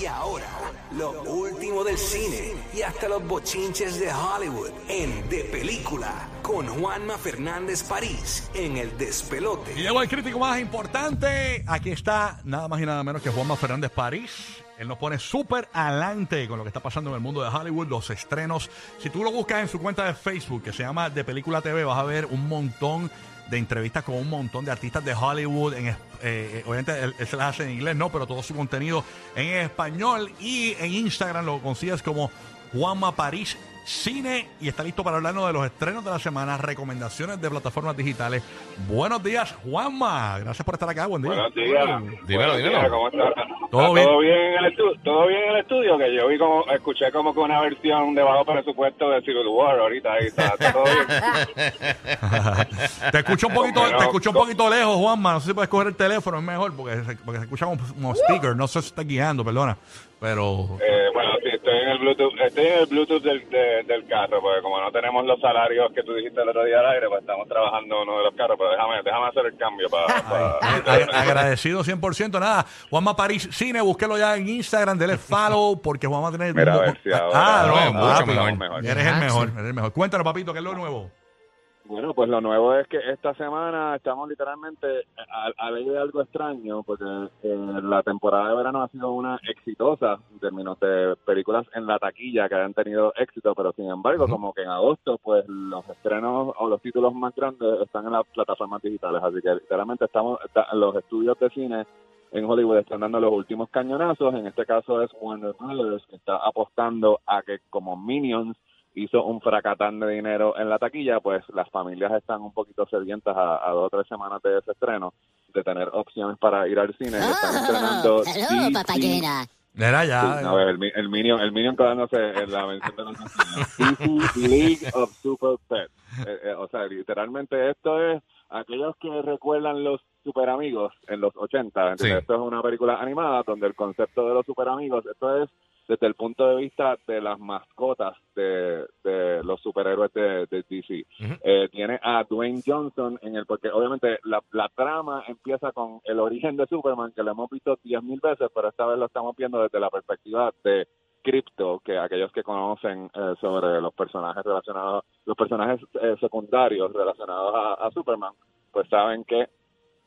Y ahora, lo último del cine y hasta los bochinches de Hollywood en De Película con Juanma Fernández París en El Despelote. Y llegó el crítico más importante. Aquí está nada más y nada menos que Juanma Fernández París. Él nos pone súper adelante con lo que está pasando en el mundo de Hollywood, los estrenos. Si tú lo buscas en su cuenta de Facebook, que se llama De Película TV, vas a ver un montón de entrevistas con un montón de artistas de Hollywood. En, eh, obviamente él, él se las hace en inglés, no, pero todo su contenido en español. Y en Instagram lo consigues como Juanma París Cine. Y está listo para hablarnos de los estrenos de la semana, recomendaciones de plataformas digitales. Buenos días, Juanma. Gracias por estar acá. Buen día. Buenos días. Dímelo, Buenos dímelo. días, ¿Cómo estás? Todo ¿Está bien. ¿Todo bien en el estudio? ¿Todo bien en el estudio? Que yo vi como, escuché como que una versión de bajo presupuesto de Civil War ahorita. Ahí está, está todo bien. te escucho un poquito, te escucho un poquito lejos, Juanma. No sé si puedes coger el teléfono, es mejor, porque se, porque se escucha como, como speaker. No sé si está guiando, perdona. Pero Eh, bueno, sí, estoy en el Bluetooth, estoy en el Bluetooth del, de- del carro, porque como no tenemos los salarios que tú dijiste el otro día al aire, pues estamos trabajando uno de los carros, pero déjame, déjame hacer el cambio para... para- a- agradecido 100%. Nada, Juanma París Cine, búsquelo ya en Instagram, dele follow, porque Juanma a tener. Mira, a ver si ahora- ah, no, mucho mucho mejor. mejor. Eres el Ah, mejor, eres el mejor. Cuéntanos, papito, ¿qué es lo nuevo? Bueno, pues lo nuevo es que esta semana estamos literalmente a, a ley de algo extraño, porque eh, la temporada de verano ha sido una exitosa en términos de películas en la taquilla que hayan tenido éxito, pero sin embargo, como que en agosto, pues los estrenos o los títulos más grandes están en las plataformas digitales, así que literalmente estamos, los estudios de cine en Hollywood están dando los últimos cañonazos, en este caso es Warner Brothers, que está apostando a que como Minions hizo un fracatán de dinero en la taquilla, pues las familias están un poquito sedientas a, a dos o tres semanas de ese estreno, de tener opciones para ir al cine. y están estrenando hello, DC papayera. Era Sí, ya. a ver, el, mi- el Minion, el Minion quedándose en la mención de los League of Super Pets. Eh, eh, o sea, literalmente esto es aquellos que recuerdan los super amigos en los 80. ¿entiendes? Sí. Esto es una película animada donde el concepto de los super amigos, esto es desde el punto de vista de las mascotas de, de los superhéroes de, de DC. Eh, tiene a Dwayne Johnson en el, porque obviamente la, la trama empieza con el origen de Superman, que lo hemos visto diez mil veces, pero esta vez lo estamos viendo desde la perspectiva de Crypto, que aquellos que conocen eh, sobre los personajes relacionados, los personajes eh, secundarios relacionados a, a Superman, pues saben que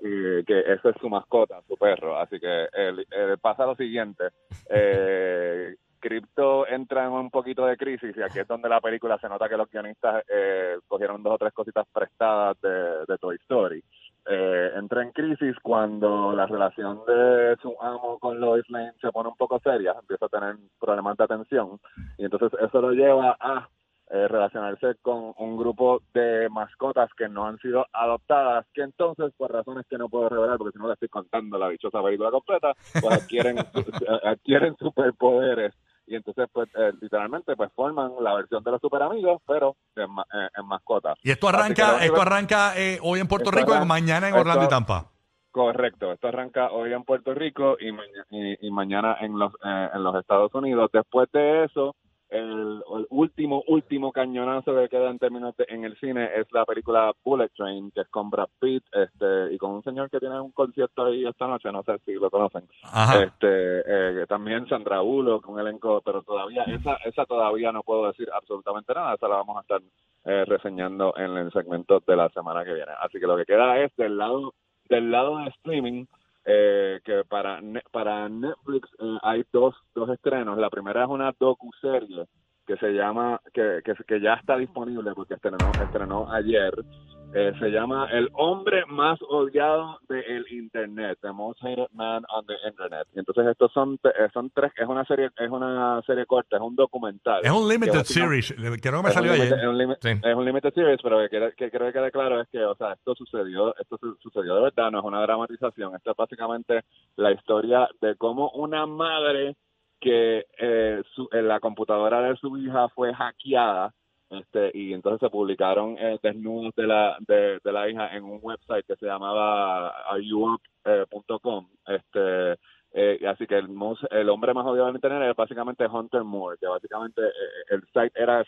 eh, que esa es su mascota, su perro. Así que el- el- pasa lo siguiente. Eh, Crypto entra en un poquito de crisis y aquí es donde la película se nota que los guionistas eh, cogieron dos o tres cositas prestadas de, de Toy Story. Eh, entra en crisis cuando la relación de su amo con Lois Lane se pone un poco seria, empieza a tener problemas de atención y entonces eso lo lleva a eh, relacionarse con un grupo de mascotas que no han sido adoptadas, que entonces, por razones que no puedo revelar, porque si no le estoy contando la dichosa película completa, pues adquieren, adquieren superpoderes. Y entonces, pues, eh, literalmente, pues forman la versión de los super amigos, pero en, ma- eh, en mascotas. Y esto arranca, esto arranca eh, hoy en Puerto Rico y mañana en esto- Orlando y Tampa. Correcto, esto arranca hoy en Puerto Rico y, maña- y, y mañana en los eh, en los Estados Unidos. Después de eso, el, el último último cañonazo que queda en términos de- en el cine es la película Bullet Train, que es con Brad Pitt este, y con un señor que tiene un concierto ahí esta noche, no sé si lo conocen. Ajá. Este, eh, también Sandra Bullock, con elenco, pero todavía esa esa todavía no puedo decir absolutamente nada, esa la vamos a estar eh, reseñando en el segmento de la semana que viene. Así que lo que queda es del lado del lado de streaming eh, que para para Netflix eh, hay dos dos estrenos. La primera es una docuserie que se llama que, que, que ya está disponible porque estrenó estrenó ayer. Eh, se llama El hombre más odiado del internet, The Most Hated Man on the Internet. Y entonces estos son son tres, es una serie es una serie corta, es un documental. Es un limited series. Creo que me es salió ayer. limited- Es un, limi- Sí. es un limited series, pero que, que creo que quede claro es que, o sea, esto sucedió, esto su- sucedió de verdad, no es una dramatización. Esto es básicamente la historia de cómo una madre que eh, su- eh, la computadora de su hija fue hackeada este y entonces se publicaron eh, desnudos de la de, de la hija en un website que se llamaba areyouup.com este eh, así que el, el hombre más odiado del internet es básicamente Hunter Moore que básicamente el site era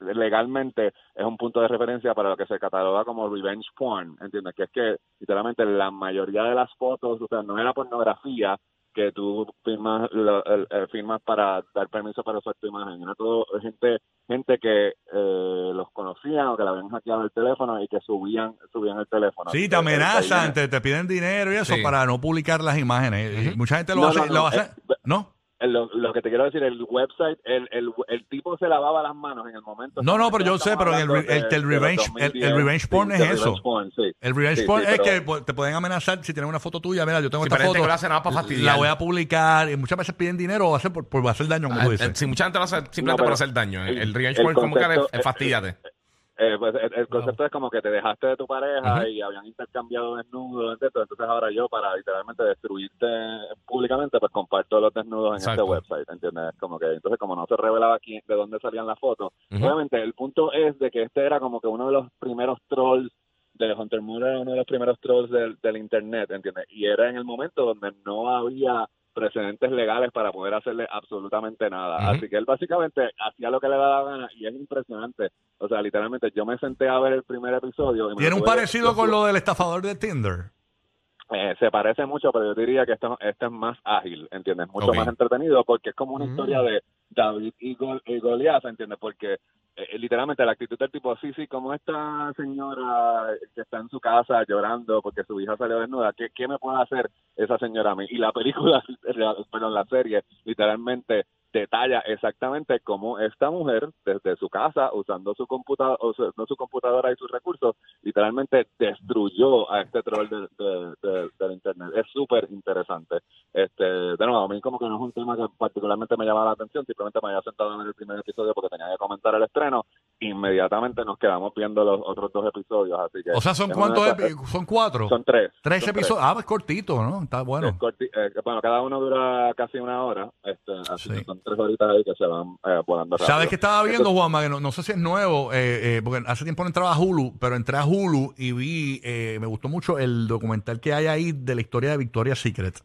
legalmente es un punto de referencia para lo que se cataloga como revenge porn, ¿entiendes? Que es que literalmente la mayoría de las fotos, o sea, no era pornografía, que tú firmas el- firmas para dar permiso para usar tu imagen. Era todo gente gente que eh, los conocían o que le habían hackeado el teléfono y que subían subían el teléfono. Sí, te amenazan, te, te piden dinero y eso Sí. para no publicar las imágenes. Mucha gente lo No, hace. no, no, lo hace eh, ¿No? Lo, lo que te quiero decir, el website, el, el, el tipo se lavaba las manos en el momento. No, no, pero yo sé, pero en el, el, el revenge, el, el 2010, revenge porn sí, es eso. revenge porn, sí. El revenge Sí, porn sí, es pero- que pues, te pueden amenazar si tienen una foto tuya. Mira, yo tengo Sí, esta foto. nada para fastidiar. La voy a publicar. Y muchas veces piden dinero o hacer por, por hacer daño, como tú Ah, dices. eh, Si mucha gente lo hace simplemente No, pero por hacer daño. El, el revenge el porn como que es, es fastidiate. Eh, pues el, el concepto es como que te dejaste de tu pareja y habían intercambiado desnudos, etcétera. entonces ahora yo para literalmente destruirte públicamente, pues comparto los desnudos en Exacto. este website, ¿entiendes? Como que entonces como no se revelaba quién, de dónde salían las fotos, obviamente el punto es de que este era como que uno de los primeros trolls de Hunter Moore era uno de los primeros trolls del, del internet, ¿entiendes? Y era en el momento donde no había precedentes legales para poder hacerle absolutamente nada. Así que él básicamente hacía lo que le daba la gana y es impresionante. O sea, literalmente yo me senté a ver el primer episodio. Y me Tiene un parecido con lo del estafador de Tinder. eh, se parece mucho, pero yo diría que este, este es más ágil, ¿entiendes? Mucho más entretenido porque es como una Mm. historia de David y, Gol y Goliat, ¿entiendes? Porque eh, literalmente la actitud del tipo, sí, sí, como esta señora que está en su casa llorando porque su hija salió desnuda, ¿qué, qué me puede hacer esa señora a mí? Y la película, pero la serie, literalmente detalla exactamente cómo esta mujer desde su casa usando su computadora usando su computadora y sus recursos literalmente destruyó a este troll de- de- de- del internet. Es súper interesante. Este de nuevo a mí como que no es un tema que particularmente me llama la atención simplemente me había sentado ver el primer episodio porque tenía que comentar el estreno inmediatamente nos quedamos viendo los otros dos episodios así que O sea, ¿son es cuántos? una de epi- Son cuatro. son tres Tres son episodios. Ah, pues cortito, ¿no? Está bueno. es corti- eh, bueno, cada uno dura casi una hora, este, así Sí. que son tres horitas ahí que se van eh, volando rápido. ¿Sabes qué estaba viendo, Juanma? Que no, no sé si es nuevo, eh, eh, porque hace tiempo no entraba a Hulu, pero entré a Hulu y vi, eh, me gustó mucho el documental que hay ahí de la historia de Victoria's Secret.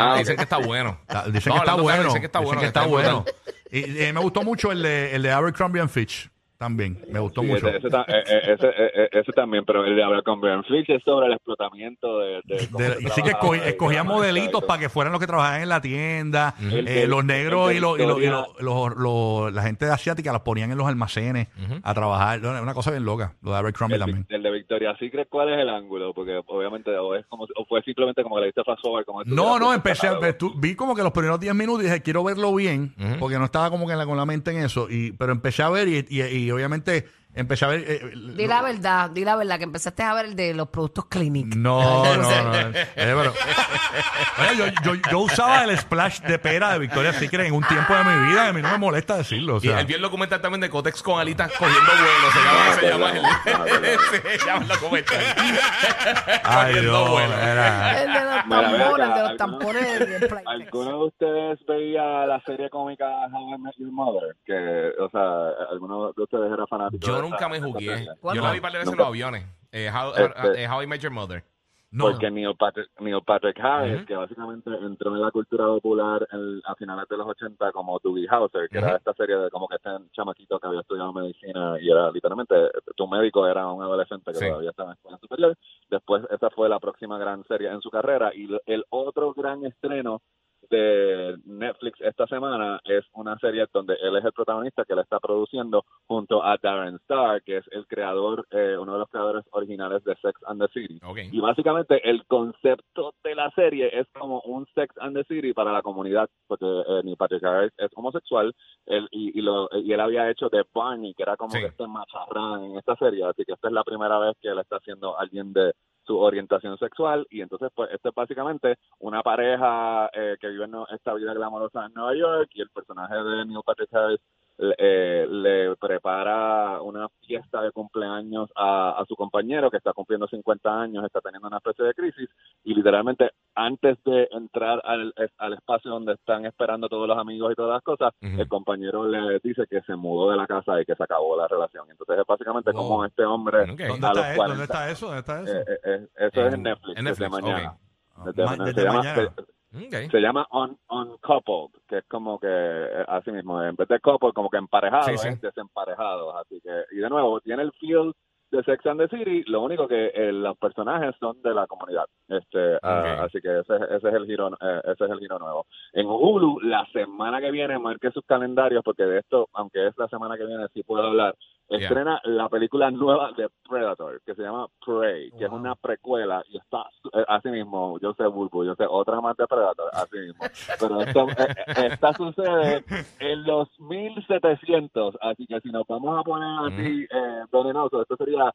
Ah, Ah, dicen que está bueno. Dicen que está bueno. Dicen que está bueno. Y eh, me gustó mucho el de, el de Abercrombie and Fitch también. Me gustó Sí, mucho. Ese, ese eh, eh, ese, eh, ese también, pero el de Abercrombie Fitch es sobre el explotamiento de... de De- sí que trabajaba escogí- y escogían demás, modelitos para que fueran los que trabajaban en la tienda. Eh, de- los negros de y, los, y, los- y los- los- la gente asiática los ponían en los almacenes a trabajar. Una cosa bien loca. Lo de Abercrombie El, también. el de Victoria Secret, ¿cuál es el ángulo? Porque obviamente o es como o fue simplemente como que le diste fast forward. Como No, no, empecé, a- vi como que los primeros 10 minutos y dije, quiero verlo bien, porque no estaba como que en la- con la mente en eso, y pero empecé a ver y, y- y obviamente empecé a ver... eh, Di la verdad, di la verdad, que empezaste a ver el de los productos Clinic. No, no, no. eh, pero- Oye, yo, yo, yo usaba el splash de pera de Victoria's Secret en un tiempo de mi vida y a mí no me molesta decirlo. O Y sea, el documental también de Cotex con alitas cogiendo vuelo. Se llama, se llama el, se llama el documental. ay, Cogiendo Dios, vuelo. era- El de los Mira, tampones, el de acá, los ¿alguno- tampones de Playtex. ¿Alguno de ustedes veía la serie cómica How I Met Your Mother? Que, o sea, ¿alguno de ustedes era fanático? Yo de nunca me jugué. Yo la vi par de veces en los aviones. Eh, how, Este- eh, How I Met Your Mother. no, Porque Neil Patrick, Neil Patrick Harris, Ujú. que básicamente entró en la cultura popular en- a finales de los 80 como Doogie Howser, que era esta serie de como que este chamaquito que había estudiado medicina y era literalmente, tu médico era un adolescente que Sí. todavía estaba en escuela superior. Después esa fue la próxima gran serie en su carrera y el otro gran estreno de Netflix esta semana es una serie donde él es el protagonista que la está produciendo junto a Darren Star, que es el creador, eh, uno de los creadores originales de Sex and the City. Y básicamente el concepto de la serie es como un Sex and the City para la comunidad, porque eh, Neil Patrick Harris es homosexual él, y, y, lo, y él había hecho de Barney, que era como Sí. que este macharrán en esta serie, así que esta es la primera vez que él está haciendo alguien de su orientación sexual y entonces pues esto es básicamente una pareja eh, que vive en esta vida glamorosa en Nueva York y el personaje de Neil Patrick Harris eh, le prepara una fiesta de cumpleaños a, a su compañero que está cumpliendo 50 años, está teniendo una especie de crisis y literalmente antes de entrar al, al espacio donde están esperando todos los amigos y todas las cosas, el compañero le dice que se mudó de la casa y que se acabó la relación. Entonces es básicamente Wow. como este hombre Ok. ¿Dónde, a los está, e- 40. ¿Dónde está eso? ¿Dónde está eso? eh, eh, eh, eso es En- en Netflix, en desde Netflix, mañana. Desde Ma- mañana. desde se llama, mañana. Se- llama un, uncoupled, que es como que eh, así mismo, en vez de couple, como que emparejado, Sí, sí. es desemparejados. Así que, y de nuevo, tiene el feel de Sex and the City, lo único que eh, los personajes son de la comunidad. Este, ah, así que ese, ese es el giro, eh, ese es el giro nuevo. En Hulu, la semana que viene, marque sus calendarios, porque de esto, aunque es la semana que viene, sí puedo hablar. Estrena la película nueva de Predator, que se llama Prey, que es una precuela, y está eh, así mismo, yo sé Bulbo, yo sé otra más de Predator, así mismo. Pero esto, esta sucede en los 1700, así que si nos vamos a poner así eh, venenoso, esto sería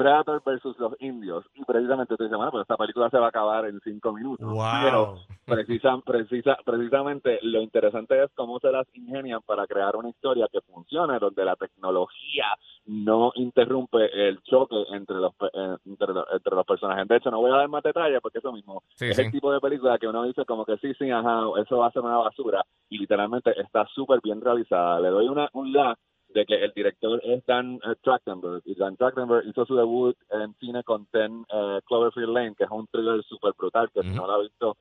Predator versus los indios. Y precisamente dices, bueno, pues esta película se va a acabar en cinco minutos. Pero precisa, precisa, precisamente lo interesante es cómo se las ingenian para crear una historia que funcione, donde la tecnología no interrumpe el choque entre los, eh, entre, los, personajes. De hecho, no voy a dar más detalles porque eso mismo es el tipo de película que uno dice como que sí, sí, ajá, eso va a ser una basura. Y literalmente está súper bien realizada. Le doy una, un la de que el director es Dan uh, Trachtenberg. Y Dan Trachtenberg hizo su debut en cine con Ten uh, Cloverfield Lane que es un thriller súper brutal que si no lo ha visto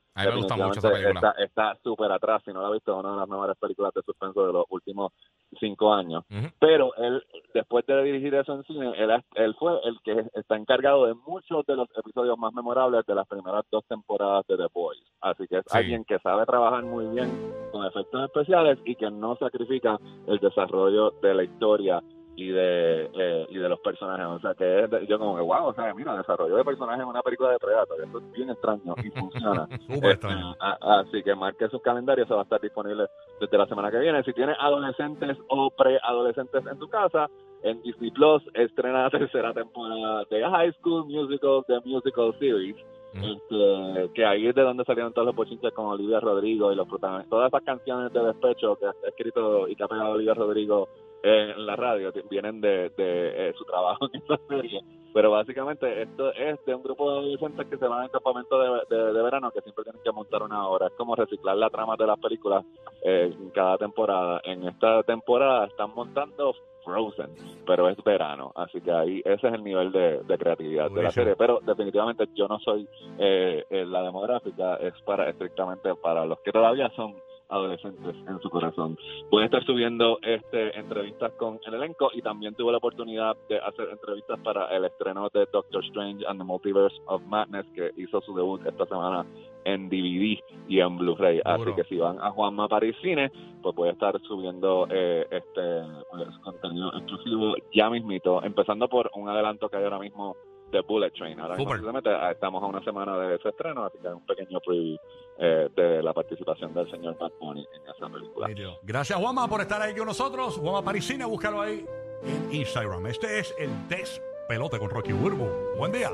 está súper atrás. Si no lo ha visto es una de las mejores películas de suspenso de los últimos cinco años. Pero él después de dirigir eso en cine él, él fue el que está encargado de muchos de los episodios más memorables de las primeras dos temporadas de The Boys. Así que es alguien que sabe trabajar muy bien con efectos especiales y que no sacrifica el desarrollo del la historia y de eh, y de los personajes. O sea que yo como que wow o sea mira desarrollo de personajes en una película de Predator eso es bien extraño y funciona. Este, así que marque sus calendarios se va a estar disponible desde la semana que viene. Si tienes adolescentes o preadolescentes en tu casa en Disney Plus estrena la tercera temporada de High School Musical The Musical Series. Este, que ahí es de donde salieron todos los pochinches con Olivia Rodrigo y los protagonistas. Todas esas canciones de despecho que ha escrito y que ha pegado Olivia Rodrigo en la radio vienen de, de eh, su trabajo en esta serie. Pero básicamente esto es de un grupo de adolescentes que se van al campamento de, de, verano que siempre tienen que montar una hora. Es como reciclar la trama de las películas eh, en cada temporada. En esta temporada están montando Frozen, pero es verano, así que ahí ese es el nivel de, creatividad de la serie. Pero definitivamente yo no soy eh, la demográfica, es para estrictamente para los que todavía son adolescentes en su corazón. Voy a estar subiendo este entrevistas con el elenco y también tuve la oportunidad de hacer entrevistas para el estreno de Doctor Strange and the Multiverse of Madness que hizo su debut esta semana en DVD y en Blu-ray. Así que si van a Juanma Paris Cine, pues voy a estar subiendo eh, este pues, contenido exclusivo ya mismito, empezando por un adelanto que hay ahora mismo de Bullet Train. Ahora ah, estamos a una semana de ese estreno, así que hay un pequeño preview eh, de la participación del señor Bad Bunny en esa película. Gracias, Juanma, por estar ahí con nosotros. Juanma Parisina, búscalo ahí en Instagram. Este es el Despelote con Rocky Burbu. Buen día.